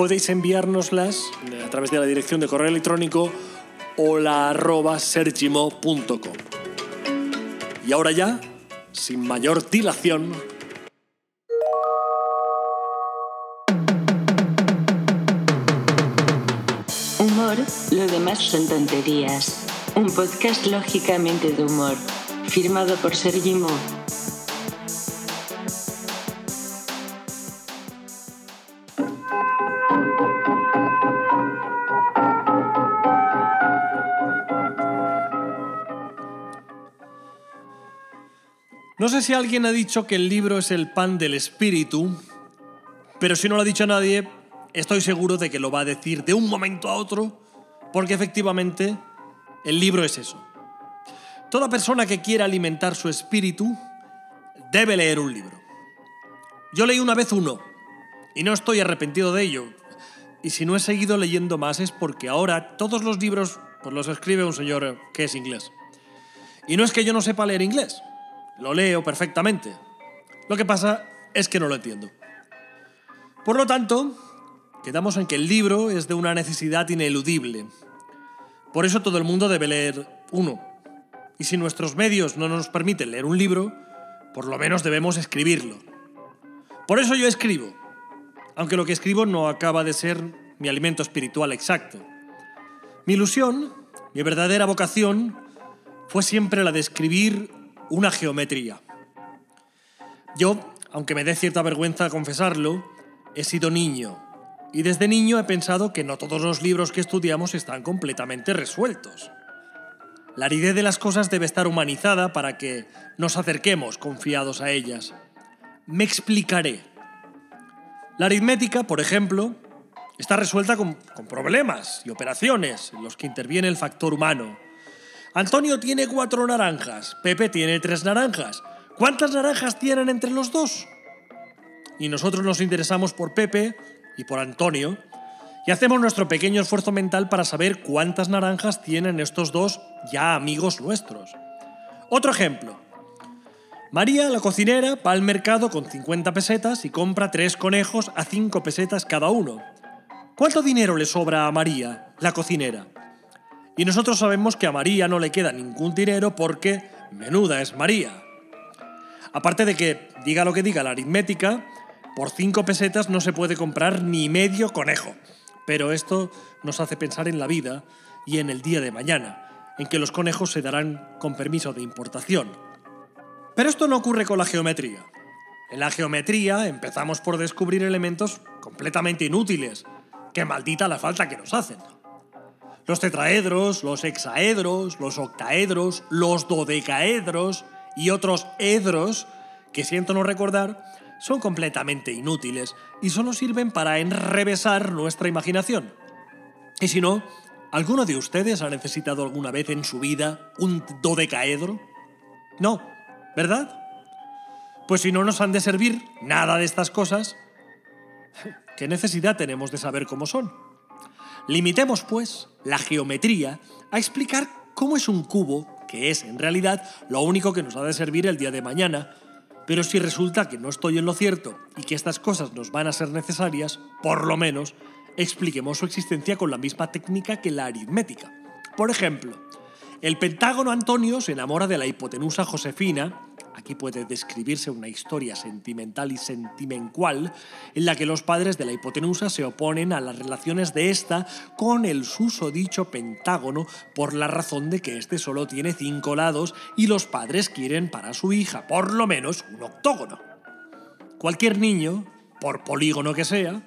podéis enviárnoslas a través de la dirección de correo electrónico hola.sergimo.com. Y ahora ya, sin mayor dilación, Humor, lo demás son tonterías. Un podcast lógicamente de humor, firmado por Sergimo. Si alguien ha dicho que el libro es el pan del espíritu, pero si no lo ha dicho nadie, estoy seguro de que lo va a decir de un momento a otro, porque efectivamente el libro es eso. Toda persona que quiera alimentar su espíritu debe leer un libro. Yo leí una vez uno y no estoy arrepentido de ello. Y si no he seguido leyendo más es porque ahora todos los libros pues los escribe un señor que es inglés. Y no es que yo no sepa leer inglés, lo leo perfectamente. Lo que pasa es que no lo entiendo. Por lo tanto, quedamos en que el libro es de una necesidad ineludible. Por eso todo el mundo debe leer uno. Y si nuestros medios no nos permiten leer un libro, por lo menos debemos escribirlo. Por eso yo escribo, aunque lo que escribo no acaba de ser mi alimento espiritual exacto. Mi ilusión, mi verdadera vocación, fue siempre la de escribir una geometría. Yo, aunque me dé cierta vergüenza confesarlo, he sido niño y desde niño he pensado que no todos los libros que estudiamos están completamente resueltos. La aridez de las cosas debe estar humanizada para que nos acerquemos confiados a ellas. Me explicaré. La aritmética, por ejemplo, está resuelta con, con, problemas y operaciones en los que interviene el factor humano. Antonio tiene cuatro naranjas, Pepe tiene tres naranjas. ¿Cuántas naranjas tienen entre los dos? Y nosotros nos interesamos por Pepe y por Antonio y hacemos nuestro pequeño esfuerzo mental para saber cuántas naranjas tienen estos dos ya amigos nuestros. Otro ejemplo. María, la cocinera, va al mercado con 50 pesetas y compra tres conejos a 5 pesetas cada uno. ¿Cuánto dinero le sobra a María, la cocinera? Y nosotros sabemos que a María no le queda ningún dinero porque menuda es María. Aparte de que, diga lo que diga la aritmética, por 5 pesetas no se puede comprar ni medio conejo. Pero esto nos hace pensar en la vida y en el día de mañana, en que los conejos se darán con permiso de importación. Pero esto no ocurre con la geometría. En la geometría empezamos por descubrir elementos completamente inútiles, que maldita la falta que nos hacen. Los tetraedros, los hexaedros, los octaedros, los dodecaedros y otros edros, que siento no recordar, son completamente inútiles y solo sirven para enrevesar nuestra imaginación. Y si no, ¿alguno de ustedes ha necesitado alguna vez en su vida un dodecaedro? No, ¿verdad? Pues si no nos han de servir nada de estas cosas, ¿qué necesidad tenemos de saber cómo son? Limitemos, pues, la geometría a explicar cómo es un cubo, que es, en realidad, lo único que nos ha de servir el día de mañana, pero si resulta que no estoy en lo cierto y que estas cosas nos van a ser necesarias, por lo menos expliquemos su existencia con la misma técnica que la aritmética. Por ejemplo, el pentágono Antonio se enamora de la hipotenusa Josefina, aquí puede describirse una historia sentimental y sentimental en la que los padres de la hipotenusa se oponen a las relaciones de esta con el susodicho pentágono por la razón de que este solo tiene cinco lados y los padres quieren para su hija por lo menos un octógono. Cualquier niño, por polígono que sea,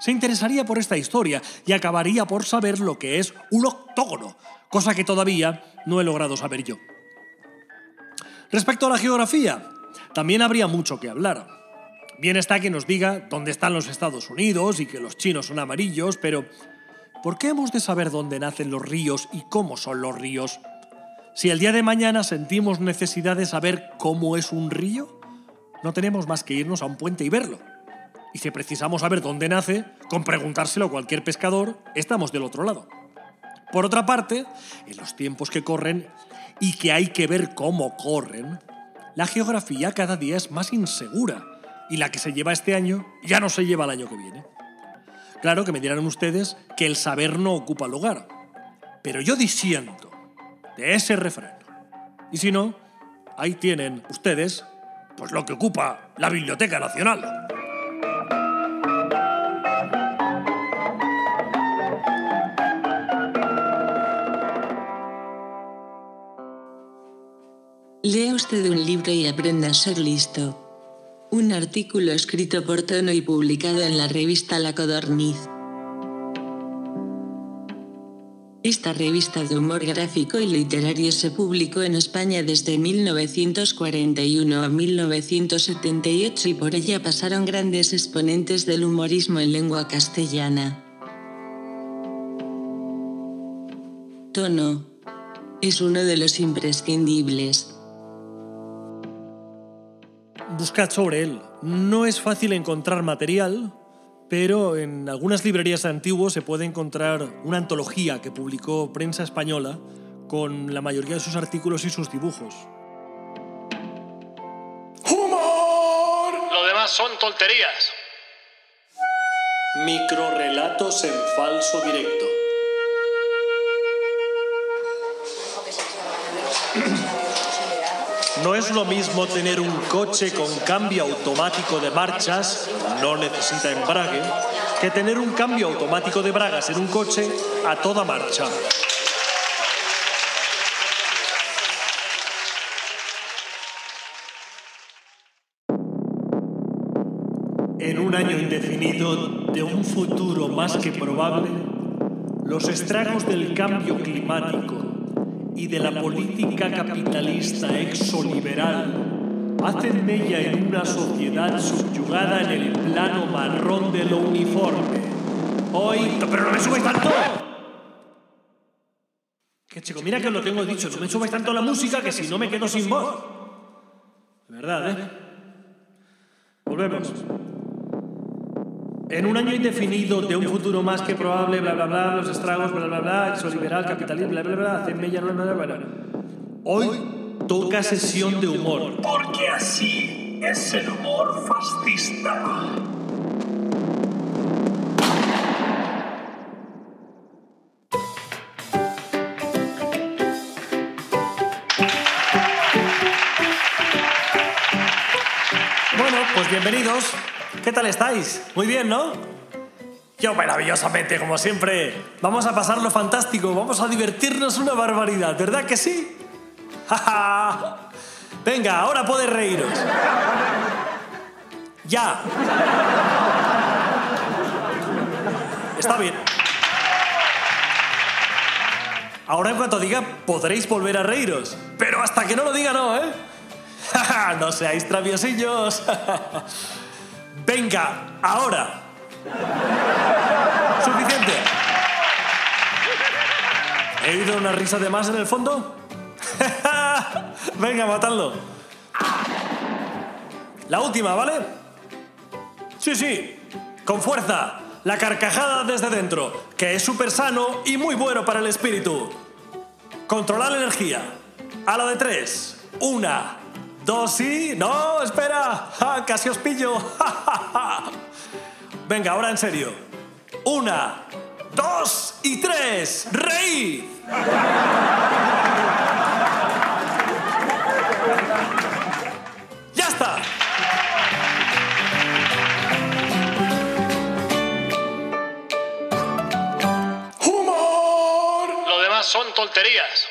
se interesaría por esta historia y acabaría por saber lo que es un octógono, cosa que todavía no he logrado saber yo. Respecto a la geografía, también habría mucho que hablar. Bien está que nos diga dónde están los Estados Unidos y que los chinos son amarillos, pero ¿Por qué hemos de saber dónde nacen los ríos y cómo son los ríos? Si el día de mañana sentimos necesidad de saber cómo es un río, no tenemos más que irnos a un puente y verlo. Y si precisamos saber dónde nace, con preguntárselo a cualquier pescador, estamos del otro lado. Por otra parte, en los tiempos que corren y que hay que ver cómo corren, la geografía cada día es más insegura y la que se lleva este año ya no se lleva el año que viene. Claro que me dirán ustedes que el saber no ocupa lugar, pero yo disiento de ese refrán. Y si no, ahí tienen ustedes pues lo que ocupa la Biblioteca Nacional. Lea usted un libro y aprenda a ser listo. Un artículo escrito por Tono y publicado en la revista La Codorniz. Esta revista de humor gráfico y literario se publicó en España desde 1941 a 1978 y por ella pasaron grandes exponentes del humorismo en lengua castellana. Tono. Es uno de los imprescindibles. Buscad sobre él. No es fácil encontrar material, pero en algunas librerías antiguas se puede encontrar una antología que publicó Prensa Española con la mayoría de sus artículos y sus dibujos. ¡Humor! Lo demás son tonterías. Microrelatos en falso directo. No es lo mismo tener un coche con cambio automático de marchas, no necesita embrague, que tener un cambio automático de bragas en un coche a toda marcha. En un año indefinido de un futuro más que probable, los estragos del cambio climático y de la política capitalista exoliberal hacen mella en una sociedad subyugada en el plano marrón de lo uniforme. Hoy... ¡Pero no me subáis tanto! Que chico, mira que os lo tengo dicho, no me subáis tanto la música que si no me quedo sin voz. De verdad, ¿eh? Volvemos. En un año indefinido de un futuro más que probable, bla, bla, bla, los estragos, bla, bla, bla, exoliberal, capitalismo, bla, bla, bla, hacen mella, bla, bla, bla. Hoy toca sesión de humor. Porque así es el humor fascista. Bueno, pues bienvenidos. ¿Qué tal estáis? Muy bien, ¿no? Yo maravillosamente, como siempre. Vamos a pasarlo fantástico, vamos a divertirnos una barbaridad, ¿verdad que sí? Venga, ahora podéis reíros. Ya. Está bien. Ahora en cuanto diga, podréis volver a reíros. Pero hasta que no lo diga, no, ¿eh? No seáis traviesillos. Venga, ahora. Suficiente. ¿He oído una risa de más en el fondo? Venga, matadlo. La última, ¿vale? Sí, sí. Con fuerza. La carcajada desde dentro, que es súper sano y muy bueno para el espíritu. Controlar la energía. A la de tres. Una, dos y... No, espera. ¡Ja, casi os pillo. Venga, ahora en serio. Una, dos y tres. ¡Reír! ¡Ya está! ¡Humor! Lo demás son tonterías.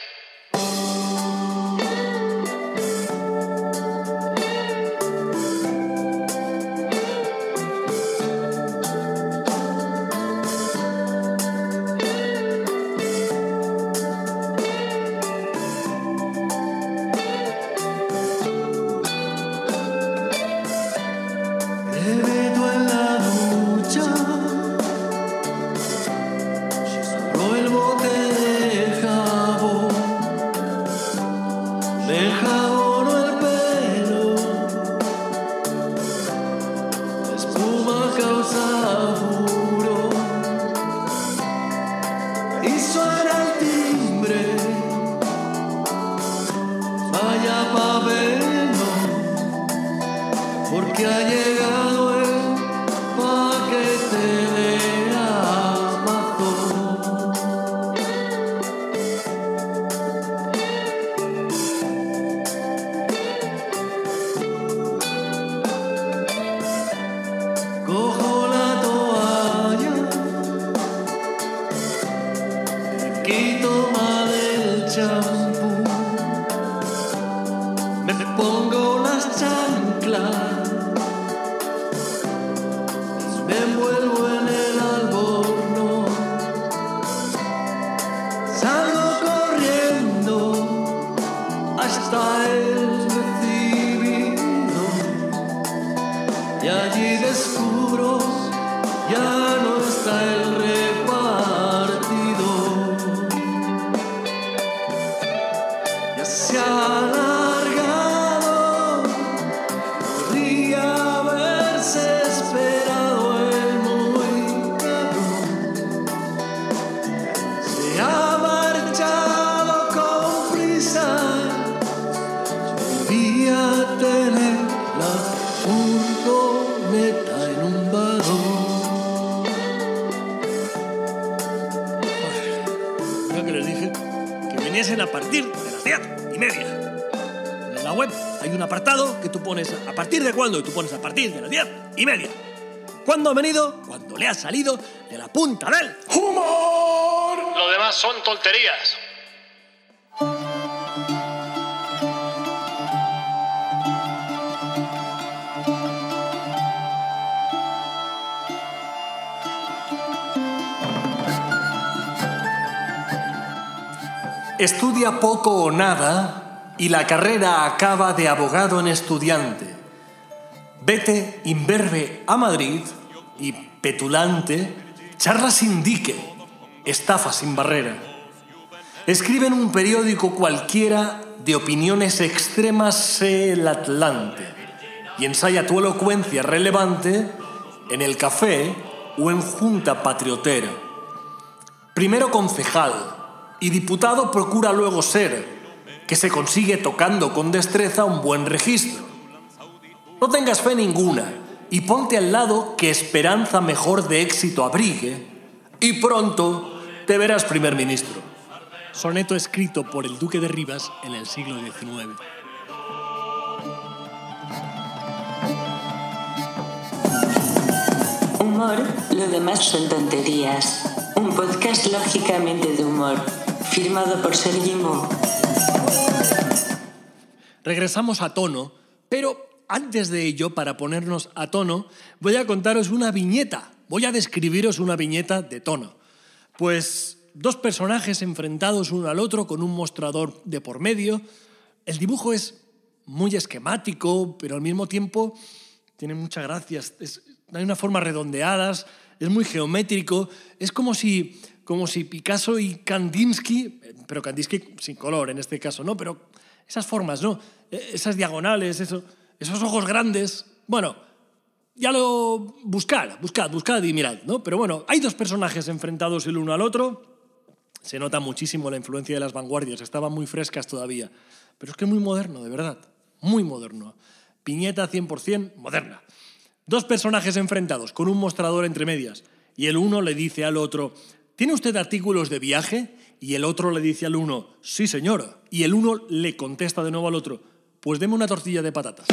Pongo las chanclas. Y media. En la web hay un apartado que tú pones a partir de cuándo y tú pones a partir de las 10 y media. ¿Cuándo ha venido? Cuando le ha salido de la punta del ¡Humor! Lo demás son tonterías. Estudia poco o nada y la carrera acaba de abogado en estudiante. Vete imberbe a Madrid y petulante, charla sin dique, estafa sin barrera. Escribe en un periódico cualquiera de opiniones extremas el Atlante y ensaya tu elocuencia relevante en el café o en junta patriotera. Primero concejal y diputado procura luego ser, que se consigue tocando con destreza un buen registro. No tengas fe ninguna y ponte al lado que esperanza mejor de éxito abrigue y pronto te verás primer ministro. Soneto escrito por el duque de Rivas en el siglo XIX. Humor, lo demás son tonterías. Un podcast lógicamente de humor, firmado por Sergi Mo. Regresamos a tono, pero antes de ello, para ponernos a tono, voy a contaros una viñeta. Voy a describiros una viñeta de tono. Pues dos personajes enfrentados uno al otro con un mostrador de por medio. El dibujo es muy esquemático, pero al mismo tiempo tiene mucha gracia. Es- hay unas formas redondeadas, es muy geométrico. Es como si, como si Picasso y Kandinsky, pero Kandinsky sin color en este caso, ¿no? Pero esas formas, ¿no? Eh, Esas diagonales, eso, esos ojos grandes. Bueno, ya lo buscad, buscad, buscad y mirad, ¿no? Pero bueno, hay dos personajes enfrentados el uno al otro. Se nota muchísimo la influencia de las vanguardias, estaban muy frescas todavía. Pero es que muy moderno, de verdad, muy moderno. Piñeta 100% moderna. Dos personajes enfrentados con un mostrador entre medias y el uno le dice al otro, ¿tiene usted artículos de viaje? Y el otro le dice al uno, sí señor. Y el uno le contesta de nuevo al otro, pues deme una tortilla de patatas.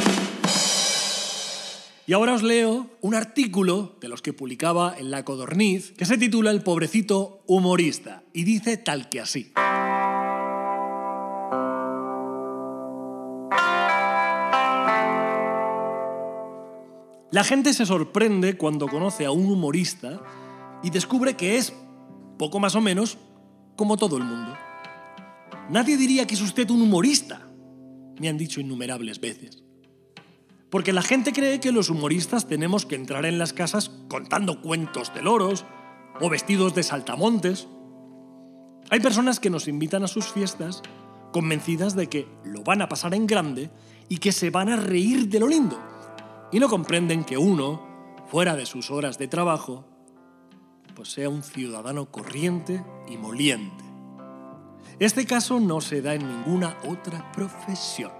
Y ahora os leo un artículo de los que publicaba en La Codorniz que se titula El pobrecito humorista y dice tal que así. La gente se sorprende cuando conoce a un humorista y descubre que es poco más o menos como todo el mundo. Nadie diría que es usted un humorista, me han dicho innumerables veces. Porque la gente cree que los humoristas tenemos que entrar en las casas contando cuentos de loros o vestidos de saltamontes. Hay personas que nos invitan a sus fiestas convencidas de que lo van a pasar en grande y que se van a reír de lo lindo. Y no comprenden que uno, fuera de sus horas de trabajo, pues sea un ciudadano corriente y moliente. Este caso no se da en ninguna otra profesión.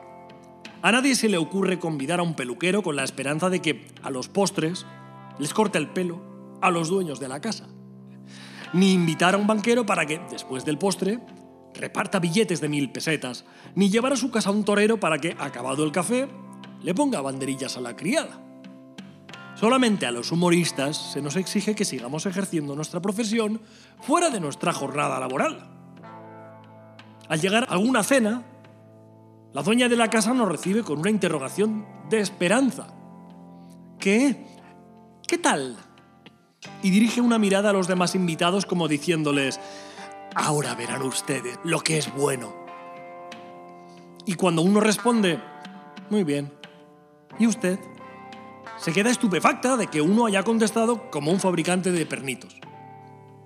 A nadie se le ocurre convidar a un peluquero con la esperanza de que a los postres les corte el pelo a los dueños de la casa. Ni invitar a un banquero para que, después del postre, reparta billetes de mil pesetas, ni llevar a su casa a un torero para que, acabado el café, le ponga banderillas a la criada. Solamente a los humoristas se nos exige que sigamos ejerciendo nuestra profesión fuera de nuestra jornada laboral. Al llegar a alguna cena, la dueña de la casa nos recibe con una interrogación de esperanza. ¿Qué? ¿Qué tal? Y dirige una mirada a los demás invitados como diciéndoles, ahora verán ustedes lo que es bueno. Y cuando uno responde, muy bien, ¿y usted? Se queda estupefacta de que uno haya contestado como un fabricante de pernitos.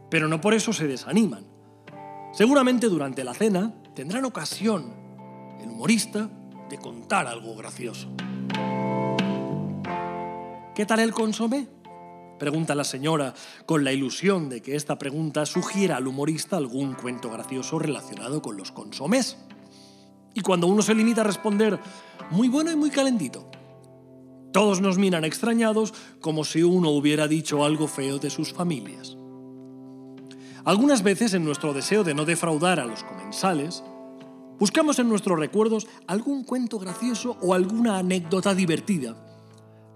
Pero no por eso se desaniman. Seguramente durante la cena tendrán ocasión, el humorista, de contar algo gracioso. ¿Qué tal el consomé? Pregunta la señora, con la ilusión de que esta pregunta sugiera al humorista algún cuento gracioso relacionado con los consomés. Y cuando uno se limita a responder, muy bueno y muy calentito, todos nos miran extrañados como si uno hubiera dicho algo feo de sus familias. Algunas veces en nuestro deseo de no defraudar a los comensales, buscamos en nuestros recuerdos algún cuento gracioso o alguna anécdota divertida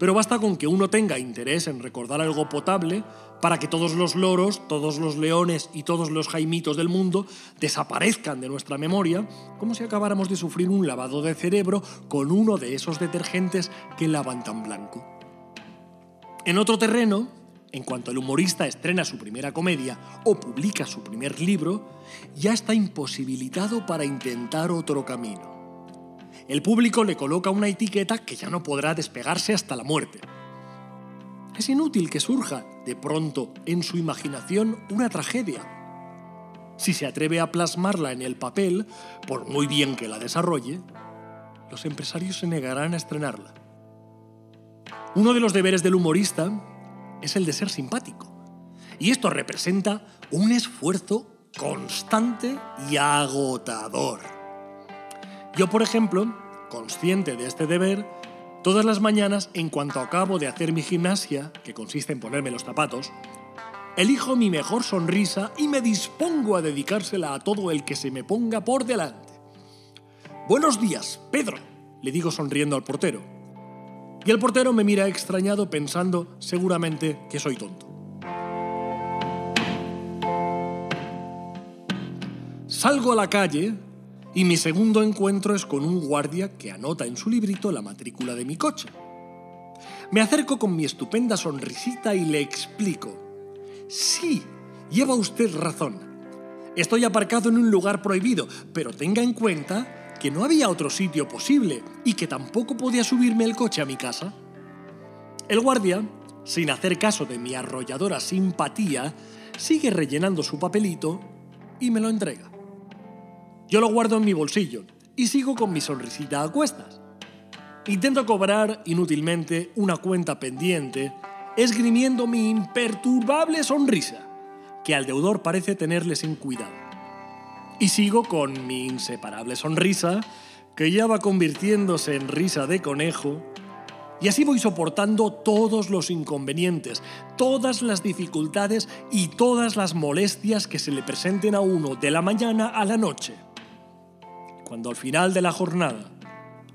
pero basta con que uno tenga interés en recordar algo potable para que todos los loros, todos los leones y todos los jaimitos del mundo desaparezcan de nuestra memoria, como si acabáramos de sufrir un lavado de cerebro con uno de esos detergentes que lavan tan blanco. En otro terreno, en cuanto el humorista estrena su primera comedia o publica su primer libro, ya está imposibilitado para intentar otro camino el público le coloca una etiqueta que ya no podrá despegarse hasta la muerte. Es inútil que surja, de pronto, en su imaginación una tragedia. Si se atreve a plasmarla en el papel, por muy bien que la desarrolle, los empresarios se negarán a estrenarla. Uno de los deberes del humorista es el de ser simpático. Y esto representa un esfuerzo constante y agotador. Yo, por ejemplo, consciente de este deber, todas las mañanas, en cuanto acabo de hacer mi gimnasia, que consiste en ponerme los zapatos, elijo mi mejor sonrisa y me dispongo a dedicársela a todo el que se me ponga por delante. Buenos días, Pedro, le digo sonriendo al portero. Y el portero me mira extrañado pensando seguramente que soy tonto. Salgo a la calle y mi segundo encuentro es con un guardia que anota en su librito la matrícula de mi coche. Me acerco con mi estupenda sonrisita y le explico. Sí, lleva usted razón. Estoy aparcado en un lugar prohibido, pero tenga en cuenta que no había otro sitio posible y que tampoco podía subirme el coche a mi casa. El guardia, sin hacer caso de mi arrolladora simpatía, sigue rellenando su papelito y me lo entrega. Yo lo guardo en mi bolsillo y sigo con mi sonrisita a cuestas. Intento cobrar inútilmente una cuenta pendiente, esgrimiendo mi imperturbable sonrisa, que al deudor parece tenerle sin cuidado. Y sigo con mi inseparable sonrisa, que ya va convirtiéndose en risa de conejo, y así voy soportando todos los inconvenientes, todas las dificultades y todas las molestias que se le presenten a uno de la mañana a la noche cuando al final de la jornada,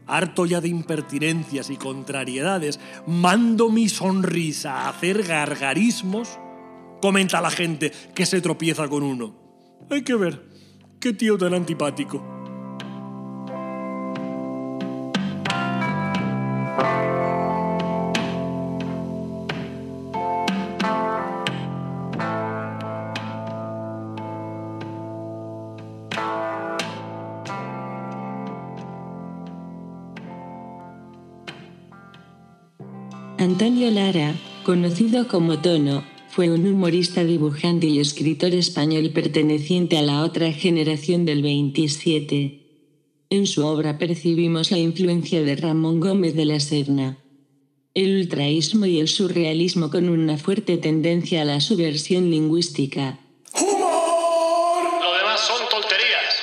harto ya de impertinencias y contrariedades, mando mi sonrisa a hacer gargarismos, comenta la gente que se tropieza con uno. Hay que ver, qué tío tan antipático. Antonio Lara, conocido como Tono, fue un humorista, dibujante y escritor español perteneciente a la otra generación del 27. En su obra percibimos la influencia de Ramón Gómez de la Serna. El ultraísmo y el surrealismo con una fuerte tendencia a la subversión lingüística. ¡Humor! Lo demás son tonterías.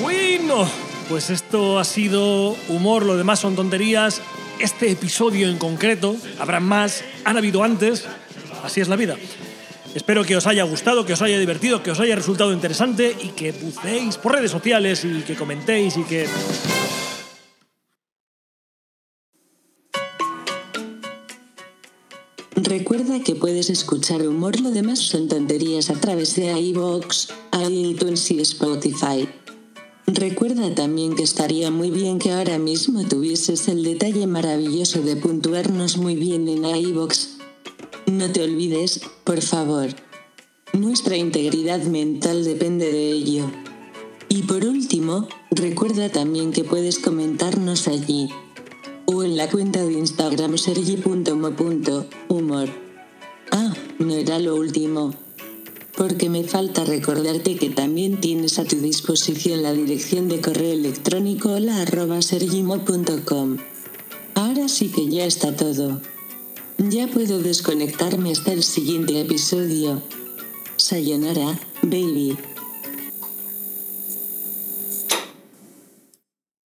Bueno. Pues esto ha sido humor, lo demás son tonterías. Este episodio en concreto, habrá más, han habido antes, así es la vida. Espero que os haya gustado, que os haya divertido, que os haya resultado interesante y que buceéis por redes sociales y que comentéis y que... Recuerda que puedes escuchar humor, lo demás son tonterías a través de iVoox, iTunes y Spotify. Recuerda también que estaría muy bien que ahora mismo tuvieses el detalle maravilloso de puntuarnos muy bien en iVoox. No te olvides, por favor. Nuestra integridad mental depende de ello. Y por último, recuerda también que puedes comentarnos allí o en la cuenta de Instagram sergi.mo.humor. Ah, no era lo último. Porque me falta recordarte que también tienes a tu disposición la dirección de correo electrónico hola arroba sergimo.com. Ahora sí que ya está todo. Ya puedo desconectarme hasta el siguiente episodio. Sayonara, baby.